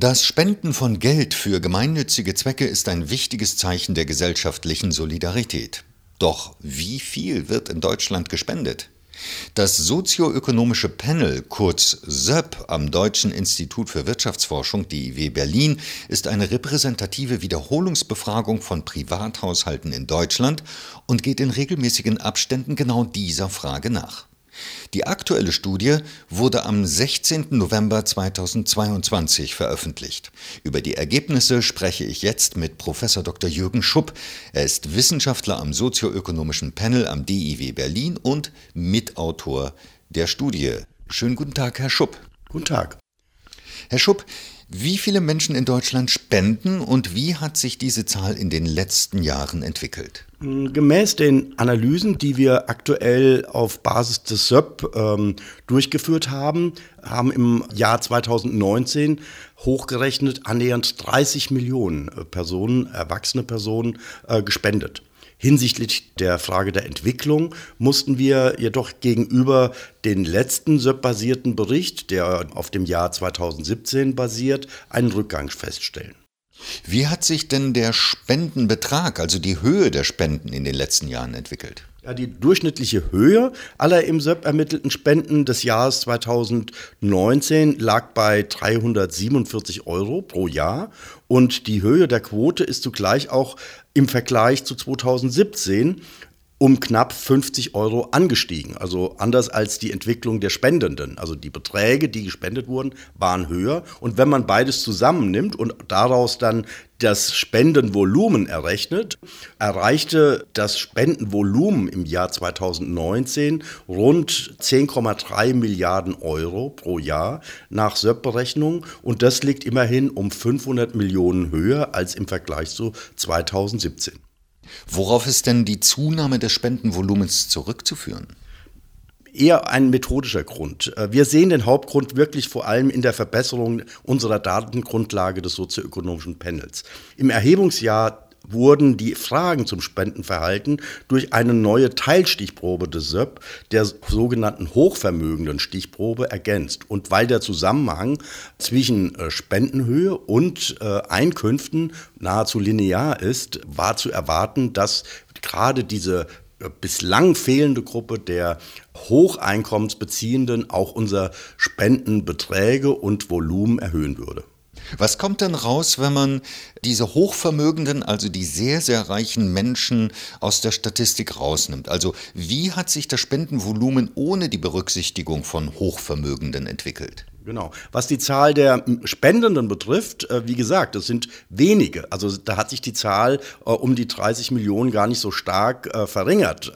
Das Spenden von Geld für gemeinnützige Zwecke ist ein wichtiges Zeichen der gesellschaftlichen Solidarität. Doch wie viel wird in Deutschland gespendet? Das sozioökonomische Panel, kurz SÖP, am Deutschen Institut für Wirtschaftsforschung, DIW Berlin, ist eine repräsentative Wiederholungsbefragung von Privathaushalten in Deutschland und geht in regelmäßigen Abständen genau dieser Frage nach. Die aktuelle Studie wurde am 16. November 2022 veröffentlicht. Über die Ergebnisse spreche ich jetzt mit Professor Dr. Jürgen Schupp. Er ist Wissenschaftler am sozioökonomischen Panel am DIW Berlin und Mitautor der Studie. Schönen guten Tag, Herr Schupp. Guten Tag. Herr Schupp, wie viele Menschen in Deutschland spenden und wie hat sich diese Zahl in den letzten Jahren entwickelt? Hm, gemäß den Analysen, die wir aktuell auf Basis des SÖP ähm, durchgeführt haben, haben im Jahr 2019 hochgerechnet annähernd 30 Millionen äh, Personen, erwachsene Personen, äh, gespendet. Hinsichtlich der Frage der Entwicklung mussten wir jedoch gegenüber den letzten SÖP-basierten Bericht, der auf dem Jahr 2017 basiert, einen Rückgang feststellen. Wie hat sich denn der Spendenbetrag, also die Höhe der Spenden in den letzten Jahren entwickelt? Ja, die durchschnittliche Höhe aller im SÖP ermittelten Spenden des Jahres 2019 lag bei 347 Euro pro Jahr. Und die Höhe der Quote ist zugleich auch im Vergleich zu 2017 um knapp 50 Euro angestiegen. Also anders als die Entwicklung der Spendenden. Also die Beträge, die gespendet wurden, waren höher. Und wenn man beides zusammennimmt und daraus dann das Spendenvolumen errechnet, erreichte das Spendenvolumen im Jahr 2019 rund 10,3 Milliarden Euro pro Jahr nach SÖP-Berechnung. Und das liegt immerhin um 500 Millionen höher als im Vergleich zu 2017. Worauf ist denn die Zunahme des Spendenvolumens zurückzuführen? eher ein methodischer Grund. Äh, wir sehen den Hauptgrund wirklich vor allem in der Verbesserung unserer Datengrundlage des sozioökonomischen Panels. Im Erhebungsjahr wurden die Fragen zum Spendenverhalten durch eine neue Teilstichprobe des SÖP, der sogenannten hochvermögenden Stichprobe, ergänzt. Und weil der Zusammenhang zwischen äh, Spendenhöhe und äh, Einkünften nahezu linear ist, war zu erwarten, dass gerade diese äh, bislang fehlende Gruppe der Hocheinkommensbeziehenden auch unser Spendenbeträge und Volumen erhöhen würde. Was kommt denn raus, wenn man diese Hochvermögenden, also die sehr, sehr reichen Menschen aus der Statistik rausnimmt? Also wie hat sich das Spendenvolumen ohne die Berücksichtigung von Hochvermögenden entwickelt? Genau. Was die Zahl der Spendenden betrifft, äh, wie gesagt, das sind wenige. Also da hat sich die Zahl äh, um die 30 Millionen gar nicht so stark äh, verringert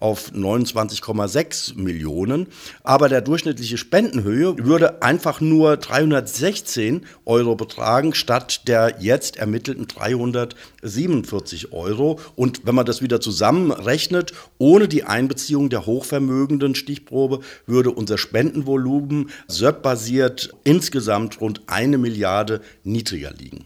auf 29,6 Millionen. Aber der durchschnittliche Spendenhöhe würde einfach nur 316 Euro betragen statt der jetzt ermittelten 347 Euro. Und wenn man das wieder zusammenrechnet, ohne die Einbeziehung der hochvermögenden Stichprobe, würde unser Spendenvolumen SÖP-basiert basiert insgesamt rund eine Milliarde niedriger liegen.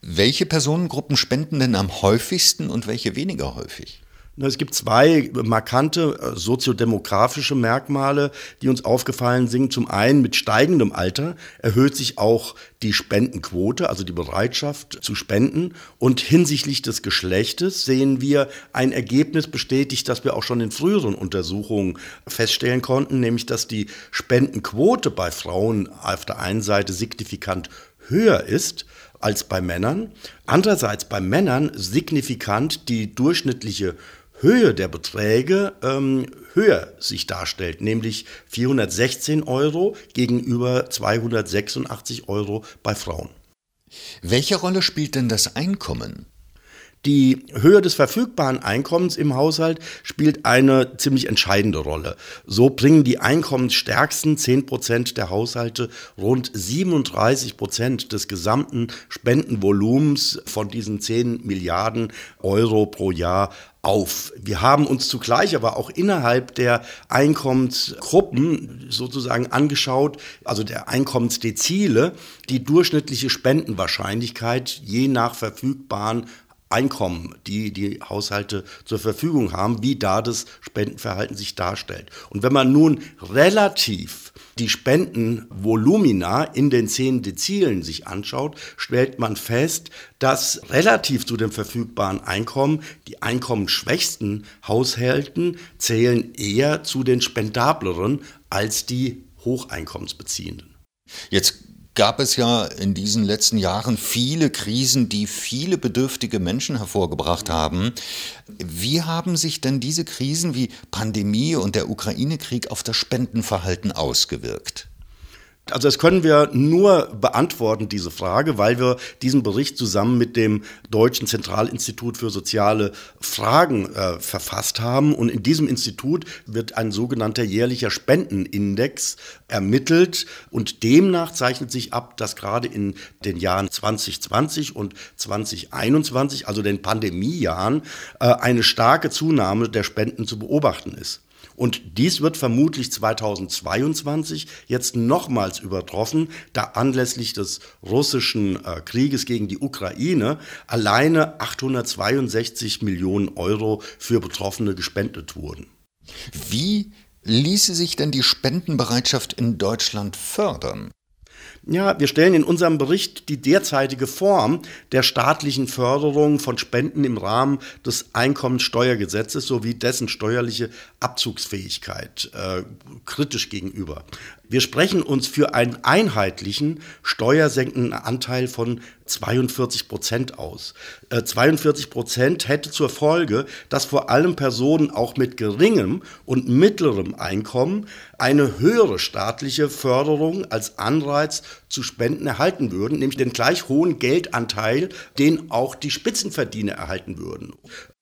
Welche Personengruppen spenden denn am häufigsten und welche weniger häufig? Es gibt zwei markante äh, soziodemografische Merkmale, die uns aufgefallen sind. Zum einen mit steigendem Alter erhöht sich auch die Spendenquote, also die Bereitschaft zu spenden. Und hinsichtlich des Geschlechtes sehen wir ein Ergebnis bestätigt, das wir auch schon in früheren Untersuchungen feststellen konnten, nämlich dass die Spendenquote bei Frauen auf der einen Seite signifikant höher ist als bei Männern. Andererseits bei Männern signifikant die durchschnittliche Höhe der Beträge ähm, höher sich darstellt, nämlich 416 Euro gegenüber 286 Euro bei Frauen. Welche Rolle spielt denn das Einkommen? Die Höhe des verfügbaren Einkommens im Haushalt spielt eine ziemlich entscheidende Rolle. So bringen die einkommensstärksten 10 Prozent der Haushalte rund 37 Prozent des gesamten Spendenvolumens von diesen 10 Milliarden Euro pro Jahr auf. Wir haben uns zugleich aber auch innerhalb der Einkommensgruppen sozusagen angeschaut, also der Einkommensdezile, die durchschnittliche Spendenwahrscheinlichkeit je nach verfügbaren Einkommen, die die Haushalte zur Verfügung haben, wie da das Spendenverhalten sich darstellt. Und wenn man nun relativ die Spendenvolumina in den zehn Dezilen sich anschaut, stellt man fest, dass relativ zu dem verfügbaren Einkommen die einkommensschwächsten Haushalten zählen eher zu den spendableren als die Hocheinkommensbeziehenden. Jetzt gab es ja in diesen letzten Jahren viele Krisen, die viele bedürftige Menschen hervorgebracht haben. Wie haben sich denn diese Krisen wie Pandemie und der Ukraine-Krieg auf das Spendenverhalten ausgewirkt? Also das können wir nur beantworten, diese Frage, weil wir diesen Bericht zusammen mit dem Deutschen Zentralinstitut für soziale Fragen äh, verfasst haben. Und in diesem Institut wird ein sogenannter jährlicher Spendenindex ermittelt. Und demnach zeichnet sich ab, dass gerade in den Jahren 2020 und 2021, also den Pandemiejahren, äh, eine starke Zunahme der Spenden zu beobachten ist. Und dies wird vermutlich 2022 jetzt nochmals übertroffen, da anlässlich des russischen äh, Krieges gegen die Ukraine alleine 862 Millionen Euro für Betroffene gespendet wurden. Wie ließe sich denn die Spendenbereitschaft in Deutschland fördern? Ja, wir stellen in unserem Bericht die derzeitige Form der staatlichen Förderung von Spenden im Rahmen des Einkommenssteuergesetzes sowie dessen steuerliche Abzugsfähigkeit äh, kritisch gegenüber. Wir sprechen uns für einen einheitlichen steuersenkenden Anteil von 42 Prozent aus. Äh, 42 Prozent hätte zur Folge, dass vor allem Personen auch mit geringem und mittlerem Einkommen eine höhere staatliche Förderung als Anreiz zu Spenden erhalten würden, nämlich den gleich hohen Geldanteil, den auch die Spitzenverdiener erhalten würden.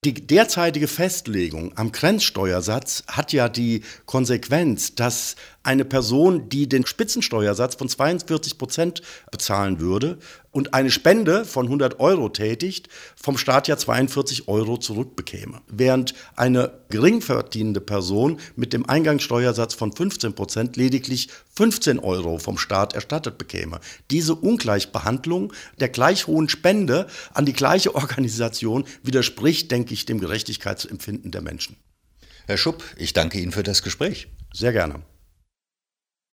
Die derzeitige Festlegung am Grenzsteuersatz hat ja die Konsequenz, dass eine Person, die den Spitzensteuersatz von 42 Prozent bezahlen würde und eine Spende von 100 Euro tätigt, vom Staat ja 42 Euro zurückbekäme. Während eine gering verdienende Person mit dem Eingangssteuersatz von 15 Prozent lediglich 15 Euro vom Staat erstattet bekäme. Diese Ungleichbehandlung der gleich hohen Spende an die gleiche Organisation widerspricht, denke ich, dem Gerechtigkeitsempfinden der Menschen. Herr Schupp, ich danke Ihnen für das Gespräch. Sehr gerne.